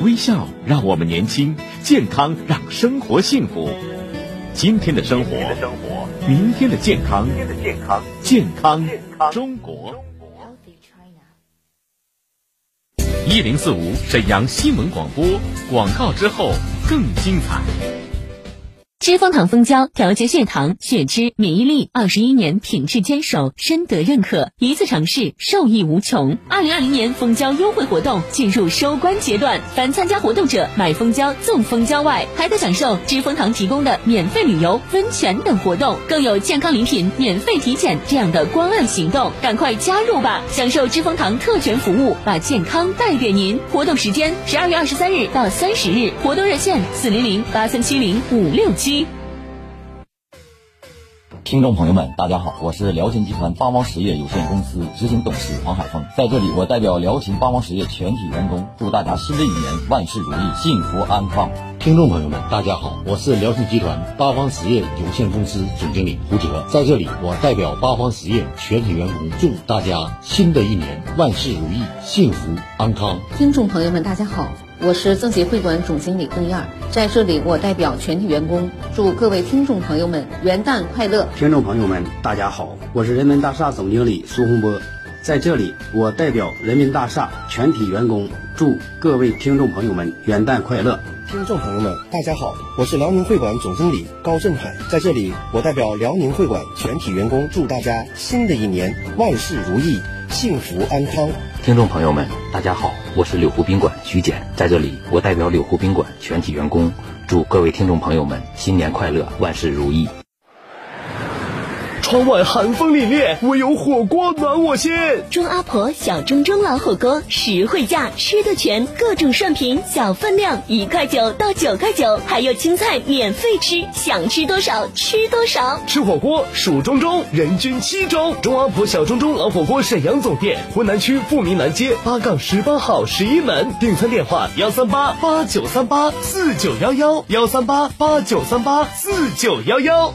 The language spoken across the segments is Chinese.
微笑让我们年轻，健康让生活幸福。今天的生活，明天的健康，健康中国。一零四五沈阳新闻广播广告之后更精彩。知蜂糖蜂胶调节血糖、血脂、免疫力，二十一年品质坚守，深得认可，一次尝试受益无穷。二零二零年蜂胶优惠活动进入收官阶段，凡参加活动者买蜂胶赠蜂胶外，还得享受知蜂糖提供的免费旅游、温泉等活动，更有健康礼品、免费体检这样的关爱行动，赶快加入吧！享受知蜂糖特权服务，把健康带给您。活动时间十二月二十三日到三十日，活动热线四零零八三七零五六七。听众朋友们，大家好，我是辽秦集团八方实业有限公司执行董事黄海峰，在这里，我代表辽秦八方实业全体员工，祝大家新的一年万事如意，幸福安康。听众朋友们，大家好，我是辽秦集团八方实业有限公司总经理胡哲，在这里，我代表八方实业全体员工，祝大家新的一年万事如意，幸福安康。听众朋友们，大家好。我是增协会馆总经理邓燕，在这里我代表全体员工祝各位听众朋友们元旦快乐。听众朋友们，大家好，我是人民大厦总经理苏洪波，在这里我代表人民大厦全体员工祝各位听众朋友们元旦快乐。听众朋友们，大家好，我是辽宁会馆总经理高振海，在这里我代表辽宁会馆全体员工祝大家新的一年万事如意，幸福安康。听众朋友们，大家好，我是柳湖宾馆徐简，在这里，我代表柳湖宾馆全体员工，祝各位听众朋友们新年快乐，万事如意。窗外寒风凛冽，唯有火锅暖我心。钟阿婆小钟钟老火锅，实惠价，吃的全，各种涮品，小分量，一块九到九块九，还有青菜免费吃，想吃多少吃多少。吃火锅数钟钟，人均七钟。钟阿婆小钟钟老火锅沈阳总店，浑南区富民南街八杠十八号十一门，订餐电话幺三八八九三八四九幺幺幺三八八九三八四九幺幺。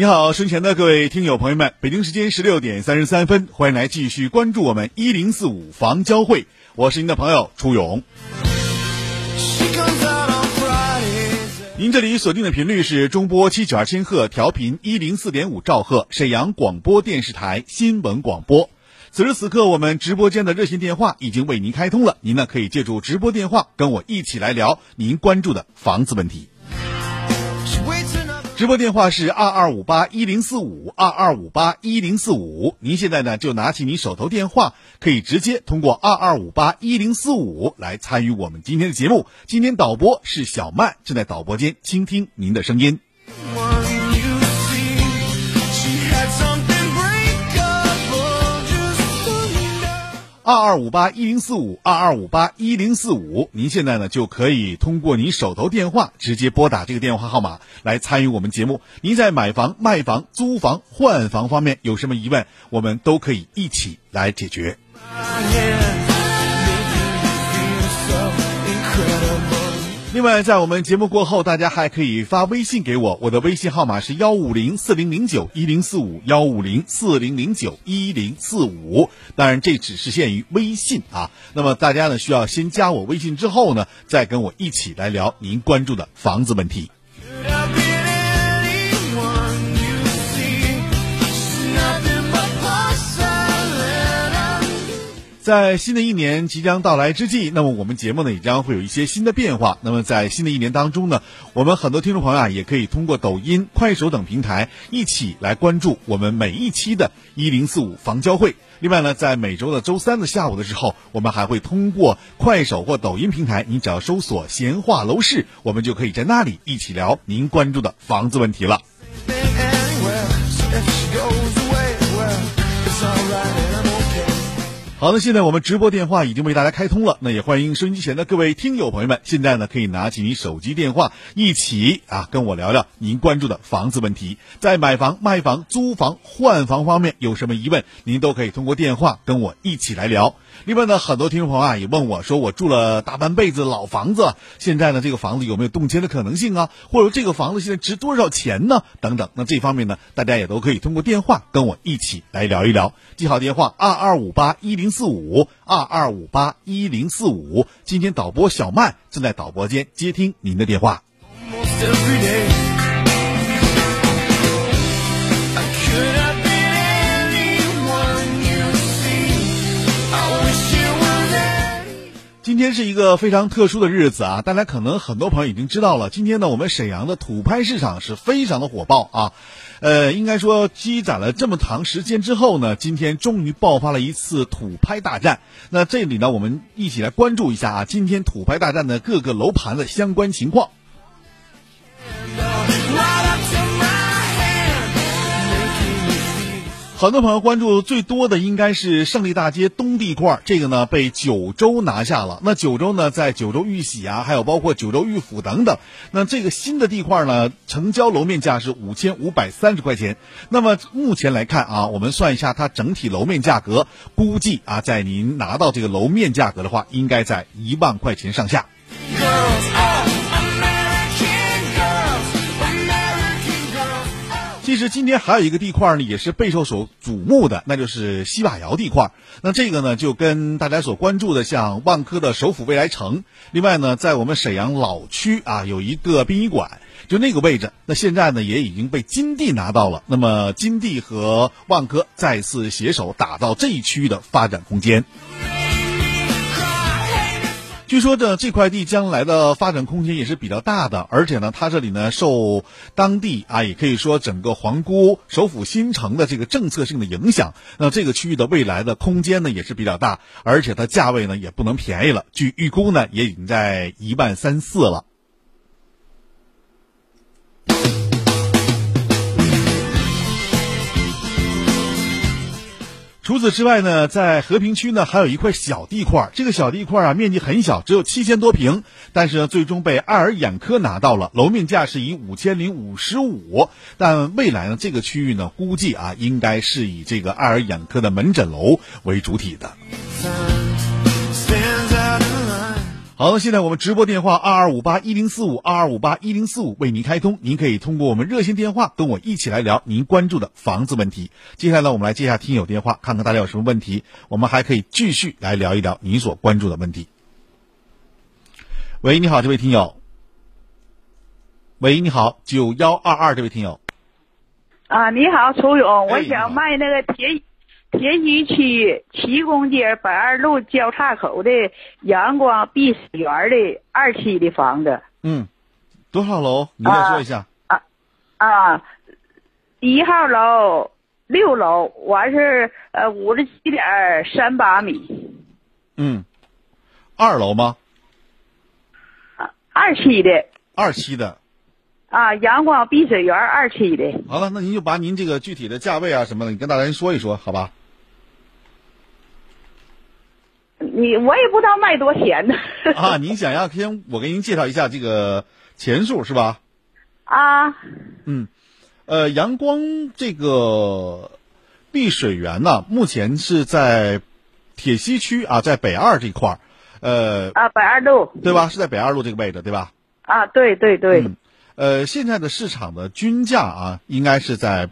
你好，身前的各位听友朋友们，北京时间十六点三十三分，欢迎来继续关注我们一零四五房交会，我是您的朋友初勇。您这里锁定的频率是中波七九二千赫，调频一零四点五兆赫，沈阳广播电视台新闻广播。此时此刻，我们直播间的热线电话已经为您开通了，您呢可以借助直播电话跟我一起来聊您关注的房子问题。直播电话是二二五八一零四五二二五八一零四五，您现在呢就拿起您手头电话，可以直接通过二二五八一零四五来参与我们今天的节目。今天导播是小曼，正在导播间倾听您的声音。二二五八一零四五二二五八一零四五，您现在呢就可以通过您手头电话直接拨打这个电话号码来参与我们节目。您在买房、卖房、租房、换房方面有什么疑问，我们都可以一起来解决。另外，在我们节目过后，大家还可以发微信给我，我的微信号码是幺五零四零零九一零四五幺五零四零零九一零四五。当然，这只是限于微信啊。那么大家呢，需要先加我微信之后呢，再跟我一起来聊您关注的房子问题。在新的一年即将到来之际，那么我们节目呢也将会有一些新的变化。那么在新的一年当中呢，我们很多听众朋友啊也可以通过抖音、快手等平台一起来关注我们每一期的“一零四五房交会”。另外呢，在每周的周三的下午的时候，我们还会通过快手或抖音平台，你只要搜索“闲话楼市”，我们就可以在那里一起聊您关注的房子问题了。好的，现在我们直播电话已经为大家开通了，那也欢迎收音机前的各位听友朋友们，现在呢可以拿起你手机电话，一起啊跟我聊聊您关注的房子问题，在买房、卖房、租房、换房方面有什么疑问，您都可以通过电话跟我一起来聊。另外呢，很多听众朋友啊也问我说，我住了大半辈子老房子，现在呢这个房子有没有动迁的可能性啊？或者这个房子现在值多少钱呢？等等，那这方面呢，大家也都可以通过电话跟我一起来聊一聊。记好电话：二二五八一零四五二二五八一零四五。今天导播小麦正在导播间接听您的电话。今天是一个非常特殊的日子啊！大家可能很多朋友已经知道了，今天呢，我们沈阳的土拍市场是非常的火爆啊。呃，应该说积攒了这么长时间之后呢，今天终于爆发了一次土拍大战。那这里呢，我们一起来关注一下啊，今天土拍大战的各个楼盘的相关情况。很多朋友关注最多的应该是胜利大街东地块，这个呢被九州拿下了。那九州呢，在九州玉玺啊，还有包括九州玉府等等。那这个新的地块呢，成交楼面价是五千五百三十块钱。那么目前来看啊，我们算一下它整体楼面价格，估计啊，在您拿到这个楼面价格的话，应该在一万块钱上下。其实今天还有一个地块呢，也是备受所瞩目的，那就是西瓦窑地块。那这个呢，就跟大家所关注的像万科的首府未来城，另外呢，在我们沈阳老区啊，有一个殡仪馆，就那个位置，那现在呢也已经被金地拿到了。那么金地和万科再次携手打造这一区域的发展空间。据说这这块地将来的发展空间也是比较大的，而且呢，它这里呢受当地啊，也可以说整个皇姑首府新城的这个政策性的影响，那这个区域的未来的空间呢也是比较大，而且它价位呢也不能便宜了，据预估呢也已经在一万三四了。除此之外呢，在和平区呢还有一块小地块，这个小地块啊面积很小，只有七千多平，但是呢最终被爱尔眼科拿到了，楼面价是以五千零五十五，但未来呢这个区域呢估计啊应该是以这个爱尔眼科的门诊楼为主体的。好，现在我们直播电话二二五八一零四五二二五八一零四五为您开通，您可以通过我们热线电话跟我一起来聊您关注的房子问题。接下来呢，我们来接下听友电话，看看大家有什么问题，我们还可以继续来聊一聊您所关注的问题。喂，你好，这位听友。喂，你好，九幺二二这位听友。啊，你好，楚勇，我想卖那个铁。铁西区七公街北二路交叉口的阳光碧水园的二期的房子。嗯，多少楼？你再说一下。啊啊，一号楼六楼，完是呃五十七点三八米。嗯，二楼吗？啊，二期的。二期的。啊，阳光碧水园二期的。好了，那您就把您这个具体的价位啊什么的，你跟大家说一说，好吧？你我也不知道卖多少钱呢。啊，您想要先我给您介绍一下这个钱数是吧？啊。嗯，呃，阳光这个碧水园呢，目前是在铁西区啊，在北二这块儿，呃。啊，北二路。对吧？是在北二路这个位置，对吧？啊，对对对。嗯。呃，现在的市场的均价啊，应该是在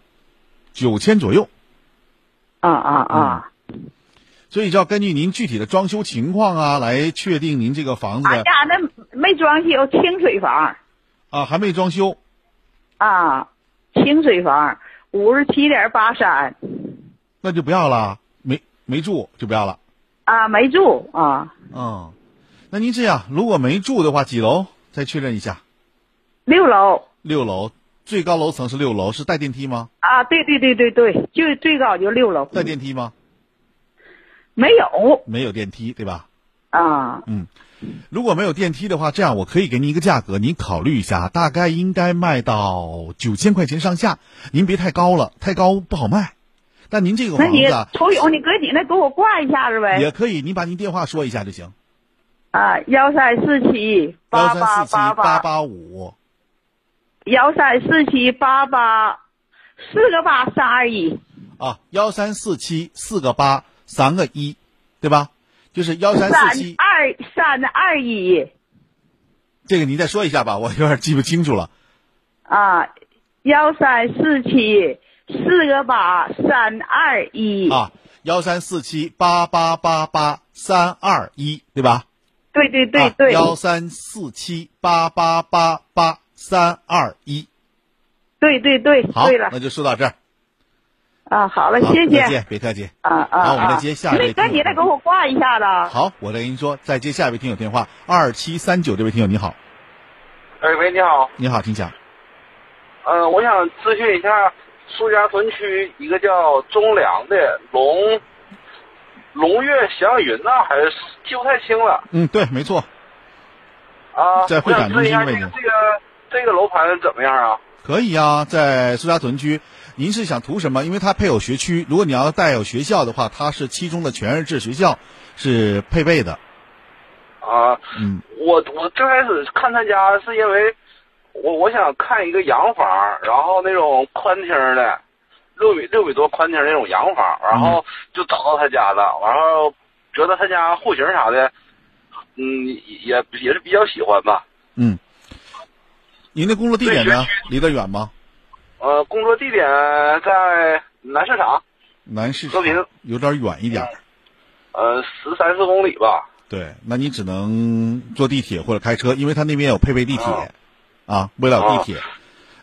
九千左右。啊啊啊！所以就要根据您具体的装修情况啊，来确定您这个房子。俺家那没装修，清水房。啊，还没装修。啊，清水房，五十七点八三。那就不要了，没没住就不要了。啊，没住啊。嗯，那您这样，如果没住的话，几楼？再确认一下。六楼。六楼，最高楼层是六楼，是带电梯吗？啊，对对对对对，就最高就六楼。带电梯吗？没有。没有电梯，对吧？啊。嗯，如果没有电梯的话，这样我可以给您一个价格，您考虑一下，大概应该卖到九千块钱上下。您别太高了，太高不好卖。但您这个房子，抽勇，你搁你那给我挂一下子呗。也可以，您把您电话说一下就行。啊，幺三四七八八八八八五。幺三四七八八四个八三二一。啊，幺三四七四个八三个一，对吧？就是幺三四七二三二一。这个您再说一下吧，我有点记不清楚了。啊，幺三四七。四个八三二一啊，幺三四七八八八八三二一，对吧？对对对对，幺三四七八八八八三二一，对对对，好，了，那就说到这儿。啊，好了，谢谢，再见，别客气。啊啊，好，我们再接下一位。那你再给我挂一下子。好，我再跟您说，再接下一位听友电话，二七三九这位听友你好。哎喂，你好。你好，请讲。嗯，我想咨询一下。苏家屯区一个叫中粮的龙龙悦祥云呐，还是记不太清了。嗯，对，没错。啊，在会展中心位置。这个这个楼盘怎么样啊？可以啊，在苏家屯区。您是想图什么？因为它配有学区，如果你要带有学校的话，它是七中的全日制学校，是配备的。啊，嗯，我我最开始看他家是因为。我我想看一个洋房，然后那种宽厅的，六米六米多宽厅那种洋房，然后就找到他家了，然后觉得他家户型啥的，嗯，也也是比较喜欢吧。嗯，您的工作地点呢？离得远吗？呃，工作地点在南市场。南市和平有点远一点。呃，十三四公里吧。对，那你只能坐地铁或者开车，因为他那边有配备地铁。啊，为了地铁，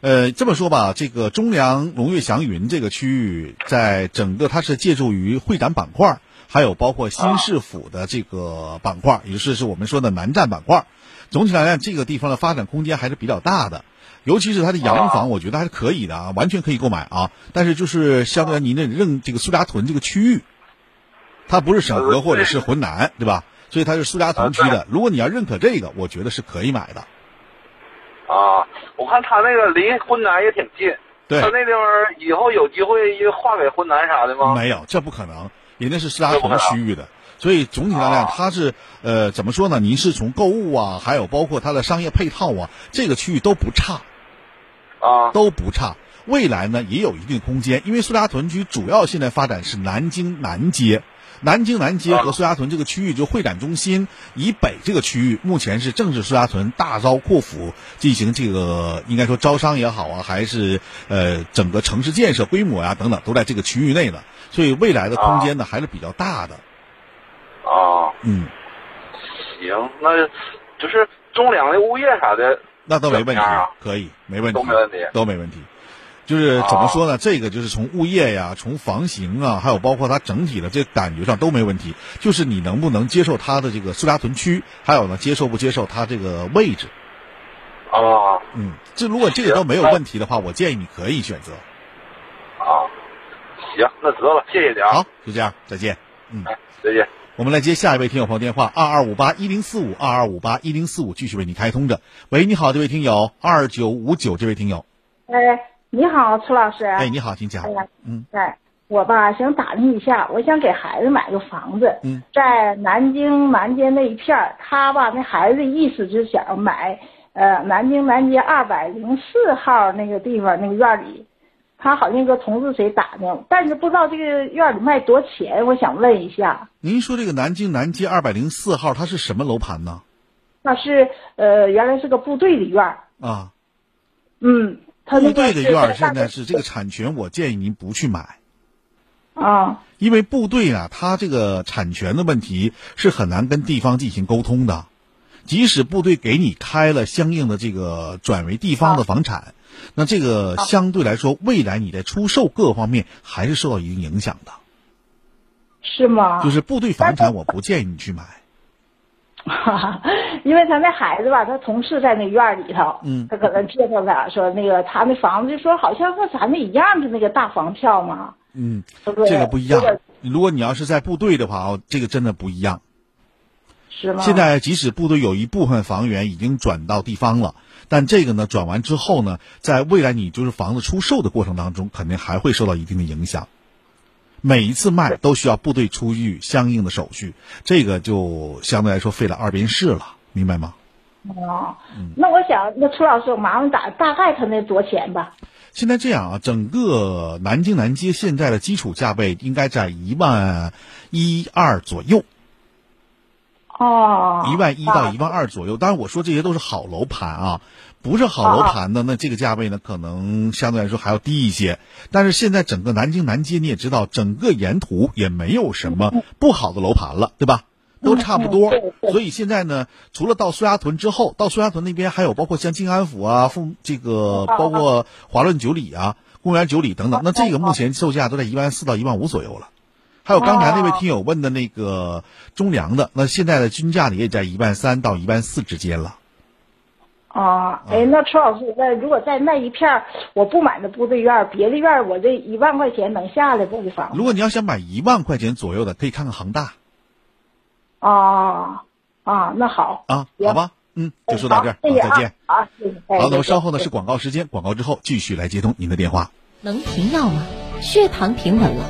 呃，这么说吧，这个中粮龙悦祥云这个区域，在整个它是借助于会展板块，还有包括新市府的这个板块，也就是是我们说的南站板块。总体来看，这个地方的发展空间还是比较大的，尤其是它的洋房，我觉得还是可以的啊，完全可以购买啊。但是就是相对于您的认这个苏家屯这个区域，它不是沈河或者是浑南，对吧？所以它是苏家屯区的。如果你要认可这个，我觉得是可以买的。啊，我看他那个离浑南也挺近，对，他那地方以后有机会划给浑南啥的吗？没有，这不可能，人家是苏家屯区域的，所以总体来讲，它是呃怎么说呢？您是从购物啊，还有包括它的商业配套啊，这个区域都不差，啊，都不差。未来呢也有一定空间，因为苏家屯区主要现在发展是南京南街。南京南街和苏家屯这个区域，就会展中心以北这个区域，目前是正是苏家屯大刀阔斧进行这个应该说招商也好啊，还是呃整个城市建设规模呀等等，都在这个区域内的，所以未来的空间呢还是比较大的。啊，嗯，行，那就是中粮的物业啥的，那都没问题，可以，没问题，都没问题，都没问题。就是怎么说呢？这个就是从物业呀，从房型啊，还有包括它整体的这感觉上都没问题。就是你能不能接受它的这个苏家屯区，还有呢，接受不接受它这个位置？啊，嗯，这如果这个都没有问题的话，我建议你可以选择。啊，行，那得了，谢谢你啊。好，就这样，再见。嗯，再见。我们来接下一位听友朋友电话，二二五八一零四五，二二五八一零四五，继续为你开通着。喂，你好，这位听友，二九五九，这位听友。哎。你好，楚老师。哎，你好，请讲。哎呀，嗯，哎，我吧想打听一下，我想给孩子买个房子。嗯，在南京南街那一片儿，他吧那孩子意思就想买，呃，南京南街二百零四号那个地方那个院里，他好像搁同事谁打听，但是不知道这个院里卖多少钱，我想问一下。您说这个南京南街二百零四号，它是什么楼盘呢？那是呃，原来是个部队的院儿。啊。嗯。部队的院儿现在是这个产权，我建议您不去买。啊，因为部队啊，它这个产权的问题是很难跟地方进行沟通的。即使部队给你开了相应的这个转为地方的房产，那这个相对来说，未来你在出售各方面还是受到一定影响的。是吗？就是部队房产，我不建议你去买。哈哈，因为他那孩子吧，他同事在那院里头，嗯，他可能介绍他说那个他那房子就说好像和咱们一样的那个大房票嘛，嗯，这个不一样这个。如果你要是在部队的话哦，这个真的不一样。是吗？现在即使部队有一部分房源已经转到地方了，但这个呢转完之后呢，在未来你就是房子出售的过程当中，肯定还会受到一定的影响。每一次卖都需要部队出具相应的手续，这个就相对来说费了二便士了，明白吗？哦，嗯那我想那楚老师，我麻烦打大概他那多少钱吧？现在这样啊，整个南京南街现在的基础价位应该在一万一二左右，哦，一万一到一万二左右。当然，我说这些都是好楼盘啊，不是好楼盘的，那这个价位呢，可能相对来说还要低一些。但是现在整个南京南街你也知道，整个沿途也没有什么不好的楼盘了，对吧？都差不多，所以现在呢，除了到苏家屯之后，到苏家屯那边还有包括像静安府啊、凤这个包括华润九里啊、公园九里等等，那这个目前售价都在一万四到一万五左右了。还有刚才那位听友问的那个中粮的，那现在的均价呢也在一万三到一万四之间了。啊，哎，那楚老师，那如果在那一片儿我不买那部队院儿，别的院儿我这一万块钱能下来不？这房子？如果你要想买一万块钱左右的，可以看看恒大啊啊，那好啊，好吧，嗯，就说到这儿，再见。啊，谢谢。哎好，那么稍后呢是广告时间，广告之后继续来接通您的电话。能停药吗？血糖平稳了，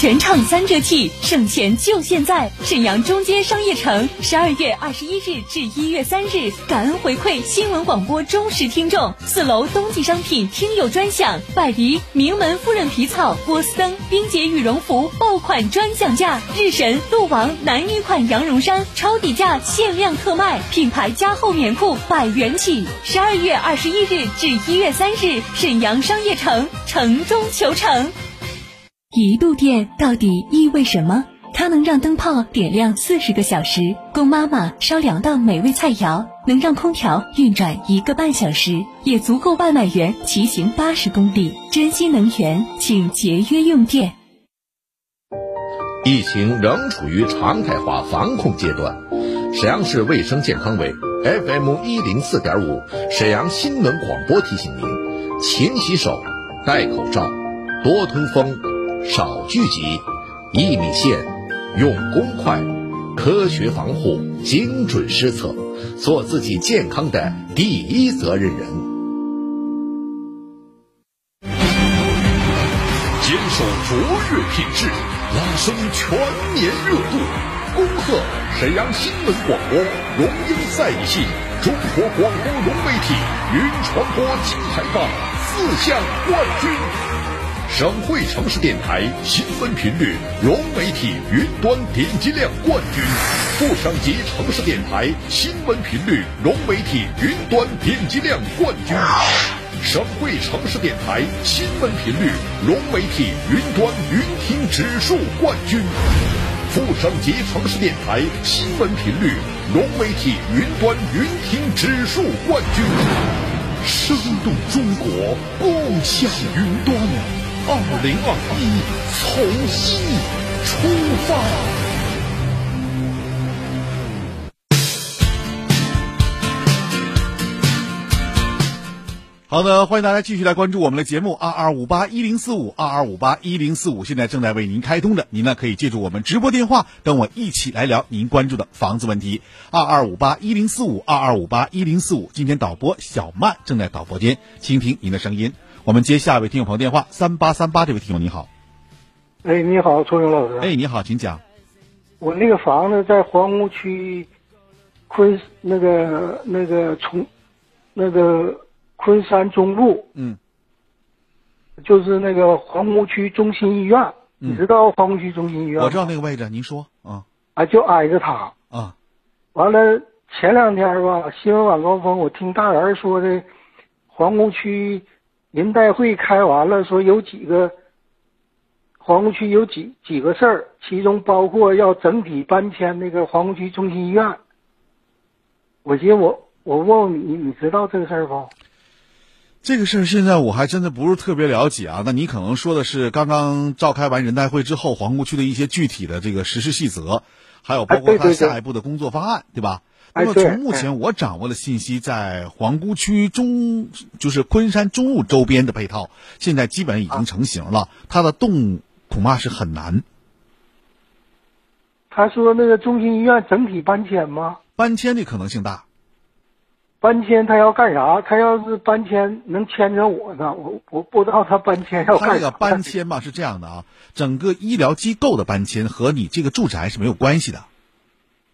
全场三折起，省钱就现在！沈阳中街商业城，十二月二十一日至一月三日，感恩回馈新闻广播忠实听众。四楼冬季商品听友专享，百迪名门夫人皮草、波司登、冰洁羽绒服爆款专享价，日神、鹿王男女款羊绒衫超底价限量特卖，品牌加厚棉裤百元起。十二月二十一日至一月三日，沈阳商业城城中求成。一度电到底意味什么？它能让灯泡点亮四十个小时，供妈妈烧两道美味菜肴；能让空调运转一个半小时，也足够外卖员骑行八十公里。珍惜能源，请节约用电。疫情仍处于常态化防控阶段，沈阳市卫生健康委 FM 一零四点五沈阳新闻广播提醒您：勤洗手，戴口罩，多通风，少聚集，一米线，用公筷，科学防护，精准施策，做自己健康的第一责任人。坚守卓越品质，拉升全年热度。恭贺沈阳新闻广播荣膺赛一系中国广播融媒体云传播金牌榜四项冠军。省会城市电台新闻频率融媒体云端点击量冠军，副省级城市电台新闻频率融媒体云端点击量冠军，省会城市电台新闻频率融媒体云端云听指数冠军，副省级城市电台新闻频率融媒体云端云听指数冠军，生动中国，共享云端。二零二一，从新出发。好的，欢迎大家继续来关注我们的节目二二五八一零四五二二五八一零四五，现在正在为您开通的，您呢可以借助我们直播电话跟我一起来聊您关注的房子问题。二二五八一零四五二二五八一零四五，今天导播小曼正在导播间倾听您的声音。我们接下一位听友朋友电话，三八三八，这位听友你好。哎，你好，周勇老师。哎，你好，请讲。我那个房子在皇姑区昆那个那个从那个。昆山中路，嗯，就是那个皇姑区中心医院，你知道皇姑区中心医院？我知道那个位置，您说啊？啊，就挨着它啊。完了，前两天吧，新闻晚高峰，我听大人说的，皇姑区人代会开完了，说有几个皇姑区有几几个事儿，其中包括要整体搬迁那个皇姑区中心医院。我寻思我我问问你，你知道这个事儿不？这个事儿现在我还真的不是特别了解啊。那你可能说的是刚刚召开完人代会之后，皇姑区的一些具体的这个实施细则，还有包括他下一步的工作方案，对吧？那么从目前我掌握的信息，在皇姑区中，就是昆山中路周边的配套，现在基本已经成型了。它的动恐怕是很难。他说那个中心医院整体搬迁吗？搬迁的可能性大。搬迁他要干啥？他要是搬迁能牵着我呢？我我不知道他搬迁要干啥。他这个搬迁嘛是这样的啊，整个医疗机构的搬迁和你这个住宅是没有关系的。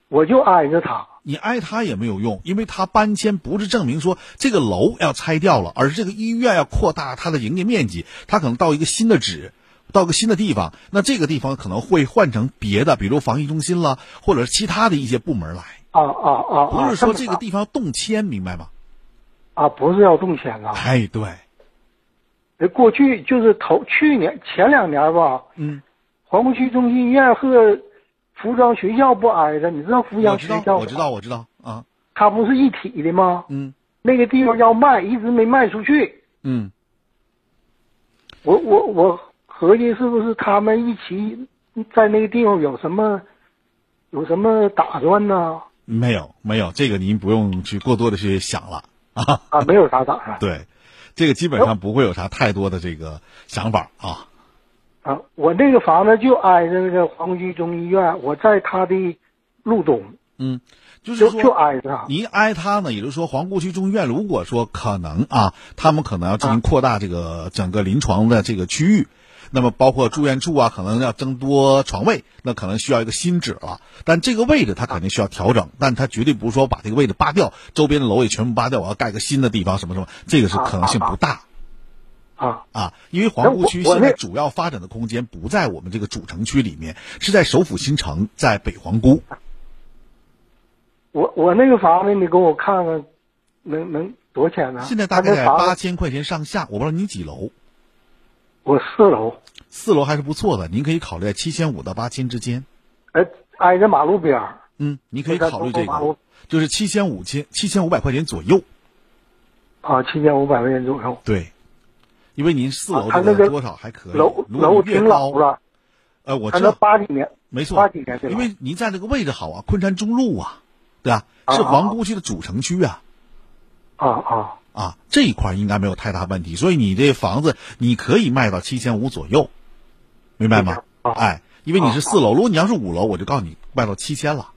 我就挨着他，你挨他也没有用，因为他搬迁不是证明说这个楼要拆掉了，而是这个医院要扩大它的营业面积，他可能到一个新的址，到个新的地方，那这个地方可能会换成别的，比如防疫中心了，或者是其他的一些部门来。啊啊啊！不是说这个地方动迁，明白吗？啊，不是要动迁啊！哎，对。呃，过去就是头去年前两年吧。嗯。黄浦区中心医院和服装学校不挨着，你知道服装学校？我知道，我知道啊。它不是一体的吗？嗯。那个地方要卖，一直没卖出去。嗯。我我我合计是不是他们一起在那个地方有什么有什么打算呢？没有，没有，这个您不用去过多的去想了啊啊，没有啥打算。对，这个基本上不会有啥太多的这个想法啊。啊，我那个房子就挨着那个皇姑区中医院，我在它的路东。嗯，就是说就挨着。您挨它呢，也就是说皇姑区中医院，如果说可能啊，他们可能要进行扩大这个整个临床的这个区域。那么包括住院处啊，可能要增多床位，那可能需要一个新址了。但这个位置它肯定需要调整，但它绝对不是说把这个位置扒掉，周边的楼也全部扒掉，我要盖个新的地方什么什么，这个是可能性不大。啊啊！因为皇姑区现在主要发展的空间不在我们这个主城区里面，是在首府新城，在北皇姑。我我那个房子，你给我看看，能能多少钱呢？现在大概在八千块钱上下，我不知道你几楼。我四楼，四楼还是不错的，您可以考虑在七千五到八千之间。哎，挨着马路边儿。嗯，你可以考虑这个，就是七千五千七千五百块钱左右。啊，七千五百块钱左右。对，因为您四楼这个多少还可以。楼楼挺老了。呃，我知道八几年，没错，八几年因为您在这个位置好啊，昆山中路啊，对吧？是皇姑区的主城区啊。啊啊。啊，这一块应该没有太大问题，所以你这房子你可以卖到七千五左右，明白吗？哎，因为你是四楼，如果你要是五楼，我就告诉你卖到七千了。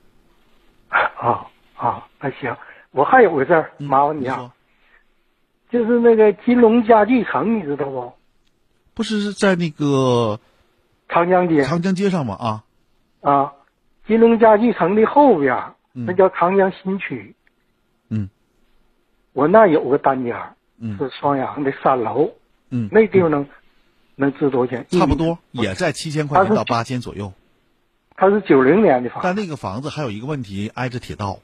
啊啊，那行，我还有个事儿，麻烦你啊，就是那个金龙家具城，你知道不？不是在那个长江街，长江街上吗？啊啊，金龙家具城的后边，那叫长江新区。嗯。我那有个单间，嗯，是双阳的三楼，嗯，那地方能能值多少钱？差不多也在七千块钱到八千左右。它是九零年的房，但那个房子还有一个问题，挨着铁道。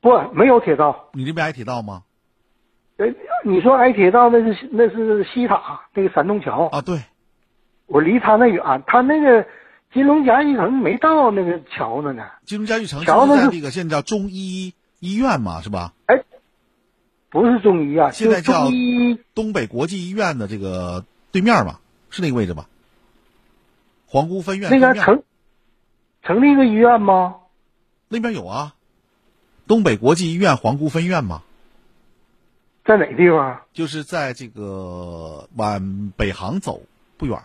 不，没有铁道。你那边挨铁道吗？呃，你说挨铁道那是那是西塔那个山东桥啊。对，我离他那远，他那个金龙家具城没到那个桥呢呢。金龙家具城桥在那个现在叫中医医院嘛，是吧？哎。不是中医啊，现在叫东北国际医院的这个对面吧，是那个位置吧？皇姑分院那个成成立一个医院吗？那边有啊，东北国际医院皇姑分院吗？在哪地方？就是在这个往北航走不远。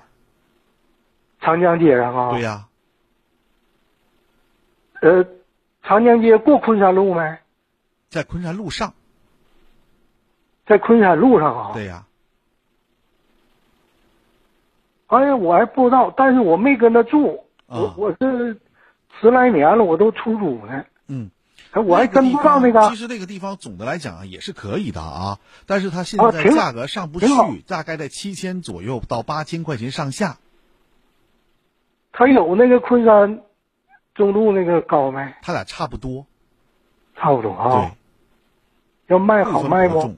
长江街上啊？对呀。呃，长江街过昆山路没？在昆山路上。在昆山路上啊？对呀。哎呀，我还不知道，但是我没跟他住，我我是十来年了，我都出租呢。嗯，我还真不知道那个。其实那个地方总的来讲啊，也是可以的啊，但是它现在价格上不去，大概在七千左右到八千块钱上下。它有那个昆山中路那个高没？它俩差不多，差不多啊。对，要卖好卖不？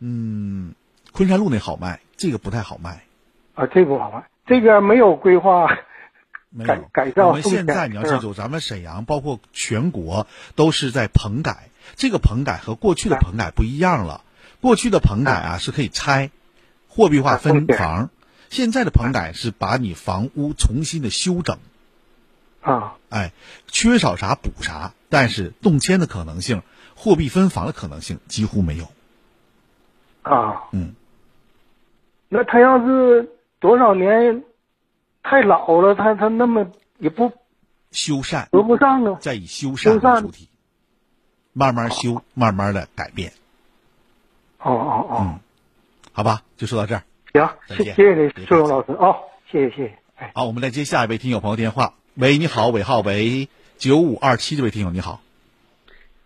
嗯，昆山路那好卖，这个不太好卖。啊，这不好卖，这个没有规划没有改造。我们现在你要记住，咱们沈阳包括全国都是在棚改，这个棚改和过去的棚改不一样了。过去的棚改啊是可以拆，货币化分房，现在的棚改是把你房屋重新的修整。啊，哎，缺少啥补啥，但是动迁的可能性、货币分房的可能性几乎没有。啊，嗯，那他要是。多少年，太老了，他他那么也不修缮，合不上啊。再以修缮为主体，慢慢修，慢慢的改变。哦哦哦，嗯，好吧，就说到这儿。行，谢谢谢你，苏勇老师啊，谢谢谢谢。好，我们来接下一位听友朋友电话。喂，你好，尾号为九五二七，这位听友你好。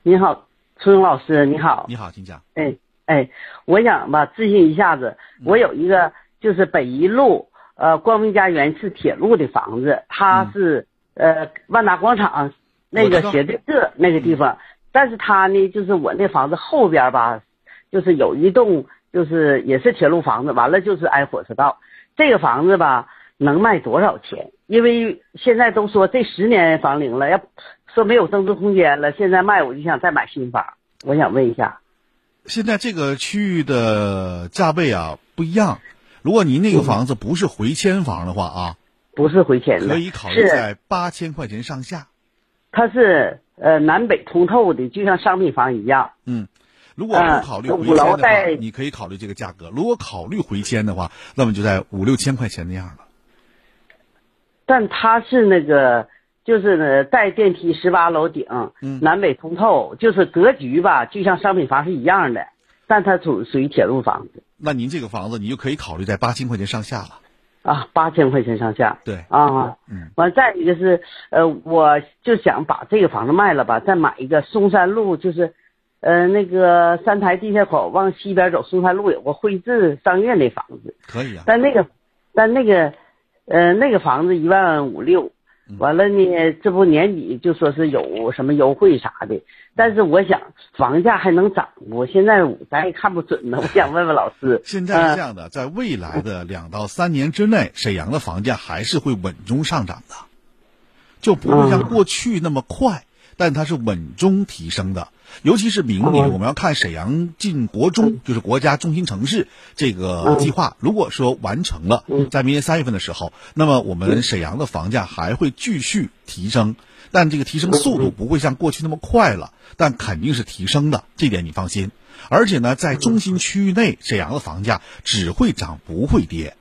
你好，苏勇老师，你好。你好，请讲。哎哎，我想吧，咨询一下子，我有一个。就是北一路，呃，光明家园是铁路的房子，它是呃万达广场那个斜对侧那个地方，但是它呢，就是我那房子后边吧，就是有一栋，就是也是铁路房子，完了就是挨火车道。这个房子吧，能卖多少钱？因为现在都说这十年房龄了，要说没有增值空间了，现在卖我就想再买新房，我想问一下，现在这个区域的价位啊不一样。如果您那个房子不是回迁房的话啊，不是回迁的，可以考虑在八千块钱上下。它是呃南北通透的，就像商品房一样。嗯，如果不考虑回迁的话，你可以考虑这个价格。如果考虑回迁的话，那么就在五六千块钱那样了。但它是那个，就是呢带电梯十八楼顶，南北通透，就是格局吧，就像商品房是一样的，但它属属于铁路房子。那您这个房子，你就可以考虑在八千块钱上下了，啊，八千块钱上下，对，啊，嗯，完再一个是，呃，我就想把这个房子卖了吧，再买一个嵩山路，就是，呃，那个三台地下口往西边走，嵩山路有个汇智商业那房子，可以啊，但那个，但那个，呃，那个房子一万五六。完了呢，这不年底就说是有什么优惠啥的，但是我想房价还能涨，不现在咱也看不准呢。我想问问老师，现在是这样的，在未来的两到三年之内，沈阳的房价还是会稳中上涨的，就不会像过去那么快，但它是稳中提升的。尤其是明年，我们要看沈阳进国中，就是国家中心城市这个计划。如果说完成了，在明年三月份的时候，那么我们沈阳的房价还会继续提升，但这个提升速度不会像过去那么快了，但肯定是提升的，这点你放心。而且呢，在中心区域内，沈阳的房价只会涨不会跌。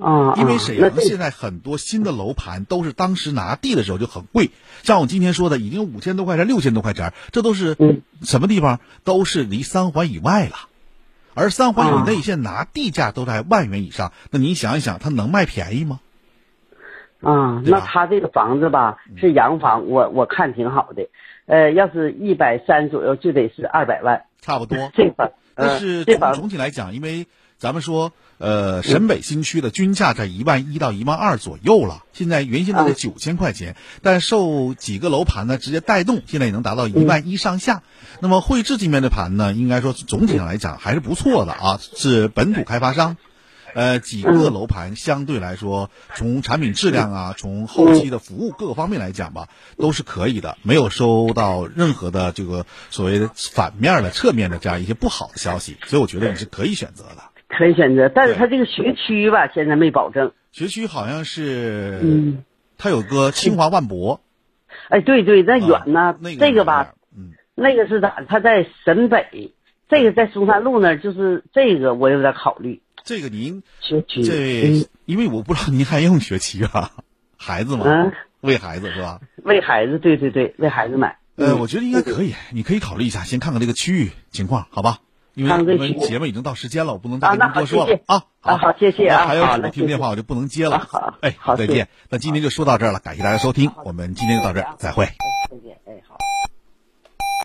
啊，因为沈阳现在很多新的楼盘都是当时拿地的时候就很贵，像我今天说的，已经五千多块钱、六千多块钱，这都是什么地方？都是离三环以外了，而三环以内现在拿地价都在万元以上，那你想一想，它能卖便宜吗？啊，那他这个房子吧是洋房，我我看挺好的，呃，要是一百三左右就得是二百万，差不多。这房，但是从总体来讲，因为。咱们说，呃，沈北新区的均价在一万一到一万二左右了。现在原先都在九千块钱，但受几个楼盘呢直接带动，现在也能达到一万一上下。那么汇智这边的盘呢，应该说总体上来讲还是不错的啊，是本土开发商。呃，几个楼盘相对来说，从产品质量啊，从后期的服务各个方面来讲吧，都是可以的，没有收到任何的这个所谓的反面的、侧面的这样一些不好的消息，所以我觉得你是可以选择的。可以选择，但是它这个学区吧，现在没保证。学区好像是，嗯，它有个清华万博。哎，对对，那远呢。那个这个吧，嗯，那个是咋？它在沈北，这个在松山路那儿，就是这个我有点考虑。这个您学区，这因为我不知道您还用学区啊，孩子嘛，嗯，为孩子是吧？为孩子，对对对，为孩子买。呃，我觉得应该可以，你可以考虑一下，先看看这个区域情况，好吧？因为我们节目已经到时间了，我不能再跟您多说了啊。好，好，谢谢啊。还有什么听电话我就不能接了。好，哎，好，再见。那今天就说到这儿了，感谢大家收听，我们今天就到这儿，再会。